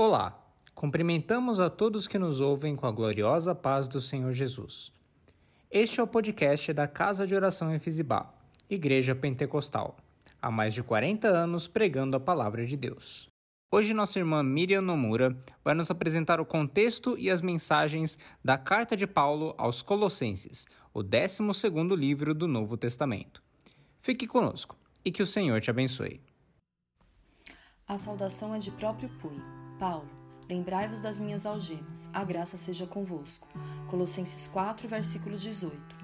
Olá, cumprimentamos a todos que nos ouvem com a gloriosa paz do Senhor Jesus. Este é o podcast da Casa de Oração em Fizibá, Igreja Pentecostal, há mais de 40 anos pregando a palavra de Deus. Hoje nossa irmã Miriam Nomura vai nos apresentar o contexto e as mensagens da Carta de Paulo aos Colossenses, o 12º livro do Novo Testamento. Fique conosco e que o Senhor te abençoe. A saudação é de próprio punho. Paulo, lembrai-vos das minhas algemas, a graça seja convosco. Colossenses 4, versículo 18.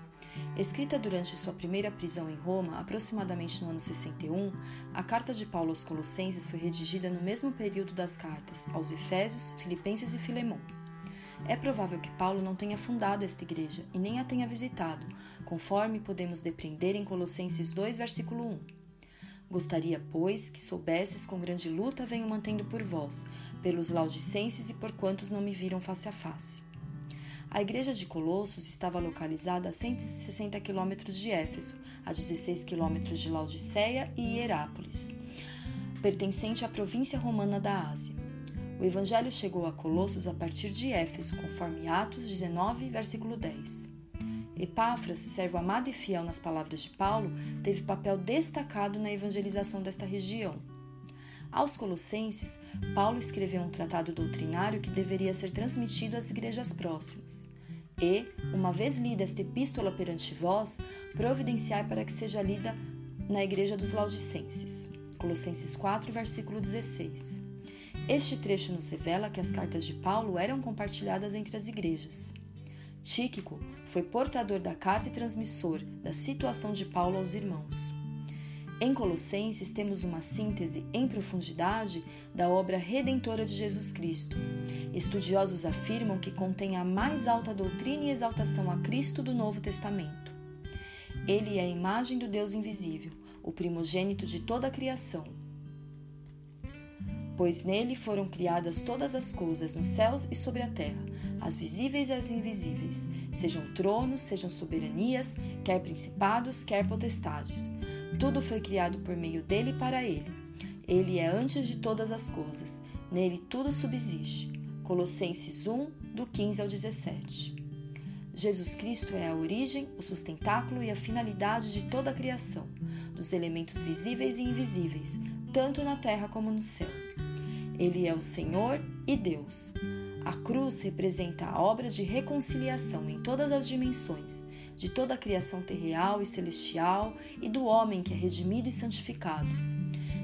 Escrita durante sua primeira prisão em Roma, aproximadamente no ano 61, a carta de Paulo aos Colossenses foi redigida no mesmo período das cartas aos Efésios, Filipenses e Filemão. É provável que Paulo não tenha fundado esta igreja e nem a tenha visitado, conforme podemos depreender em Colossenses 2, versículo 1. Gostaria, pois, que soubesses com grande luta venho mantendo por vós, pelos laudicenses e por quantos não me viram face a face. A igreja de Colossos estava localizada a 160 quilômetros de Éfeso, a 16 quilômetros de Laodiceia e Hierápolis, pertencente à província romana da Ásia. O evangelho chegou a Colossos a partir de Éfeso, conforme Atos 19, versículo 10. Epáfras, servo amado e fiel nas palavras de Paulo, teve papel destacado na evangelização desta região. Aos Colossenses, Paulo escreveu um tratado doutrinário que deveria ser transmitido às igrejas próximas. E, uma vez lida esta epístola perante vós, providenciai para que seja lida na igreja dos Laudicenses. Colossenses 4, versículo 16. Este trecho nos revela que as cartas de Paulo eram compartilhadas entre as igrejas. Tíquico foi portador da carta e transmissor da situação de Paulo aos irmãos. Em Colossenses temos uma síntese em profundidade da obra redentora de Jesus Cristo. Estudiosos afirmam que contém a mais alta doutrina e exaltação a Cristo do Novo Testamento. Ele é a imagem do Deus invisível, o primogênito de toda a criação pois nele foram criadas todas as coisas nos céus e sobre a terra, as visíveis e as invisíveis, sejam tronos, sejam soberanias, quer principados, quer potestades. Tudo foi criado por meio dele e para ele. Ele é antes de todas as coisas, nele tudo subsiste. Colossenses 1, do 15 ao 17. Jesus Cristo é a origem, o sustentáculo e a finalidade de toda a criação, dos elementos visíveis e invisíveis, tanto na terra como no céu. Ele é o Senhor e Deus. A cruz representa a obra de reconciliação em todas as dimensões, de toda a criação terreal e celestial e do homem que é redimido e santificado.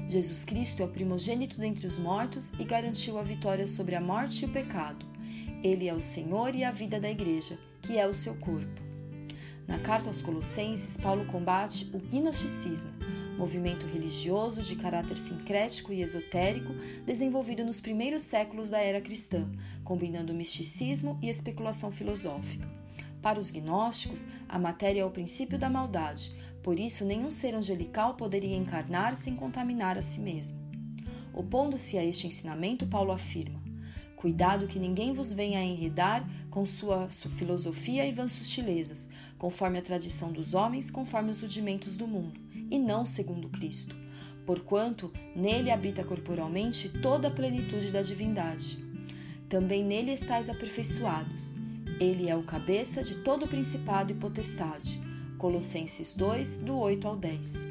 Jesus Cristo é o primogênito dentre os mortos e garantiu a vitória sobre a morte e o pecado. Ele é o Senhor e a vida da igreja, que é o seu corpo. Na carta aos Colossenses, Paulo combate o gnosticismo, movimento religioso de caráter sincrético e esotérico desenvolvido nos primeiros séculos da era cristã, combinando misticismo e especulação filosófica. Para os gnósticos, a matéria é o princípio da maldade, por isso nenhum ser angelical poderia encarnar sem contaminar a si mesmo. Opondo-se a este ensinamento, Paulo afirma: Cuidado que ninguém vos venha a enredar com sua, filosofia e vãs sutilezas, conforme a tradição dos homens, conforme os rudimentos do mundo, e não segundo Cristo. Porquanto nele habita corporalmente toda a plenitude da divindade. Também nele estáis aperfeiçoados. Ele é o cabeça de todo principado e potestade. Colossenses 2, do 8 ao 10.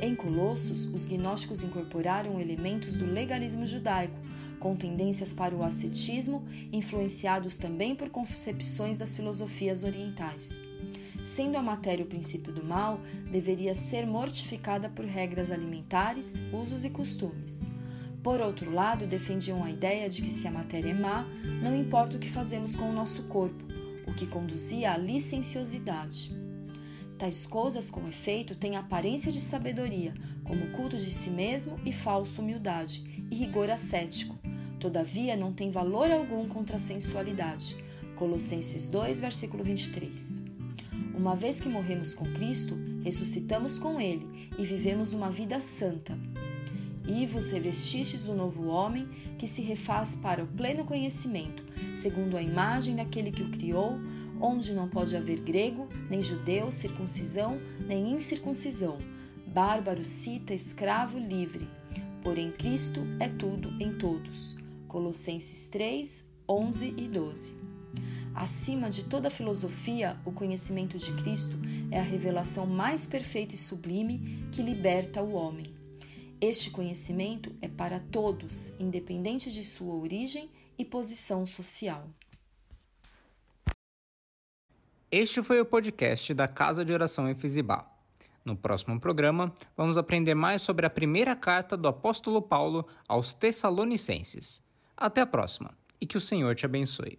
Em Colossos, os gnósticos incorporaram elementos do legalismo judaico, com tendências para o ascetismo, influenciados também por concepções das filosofias orientais. Sendo a matéria o princípio do mal, deveria ser mortificada por regras alimentares, usos e costumes. Por outro lado, defendiam a ideia de que se a matéria é má, não importa o que fazemos com o nosso corpo, o que conduzia à licenciosidade. Tais coisas, com efeito, têm aparência de sabedoria, como culto de si mesmo e falsa humildade, e rigor ascético, Todavia, não tem valor algum contra a sensualidade. Colossenses 2, versículo 23. Uma vez que morremos com Cristo, ressuscitamos com Ele e vivemos uma vida santa. E vos revestistes do novo homem, que se refaz para o pleno conhecimento, segundo a imagem daquele que o criou, onde não pode haver grego, nem judeu, circuncisão, nem incircuncisão, bárbaro, cita, escravo, livre. Porém, Cristo é tudo em todos. Colossenses 3, 11 e 12. Acima de toda filosofia, o conhecimento de Cristo é a revelação mais perfeita e sublime que liberta o homem. Este conhecimento é para todos, independente de sua origem e posição social. Este foi o podcast da Casa de Oração Efizibá. No próximo programa, vamos aprender mais sobre a primeira carta do apóstolo Paulo aos Tessalonicenses. Até a próxima e que o Senhor te abençoe.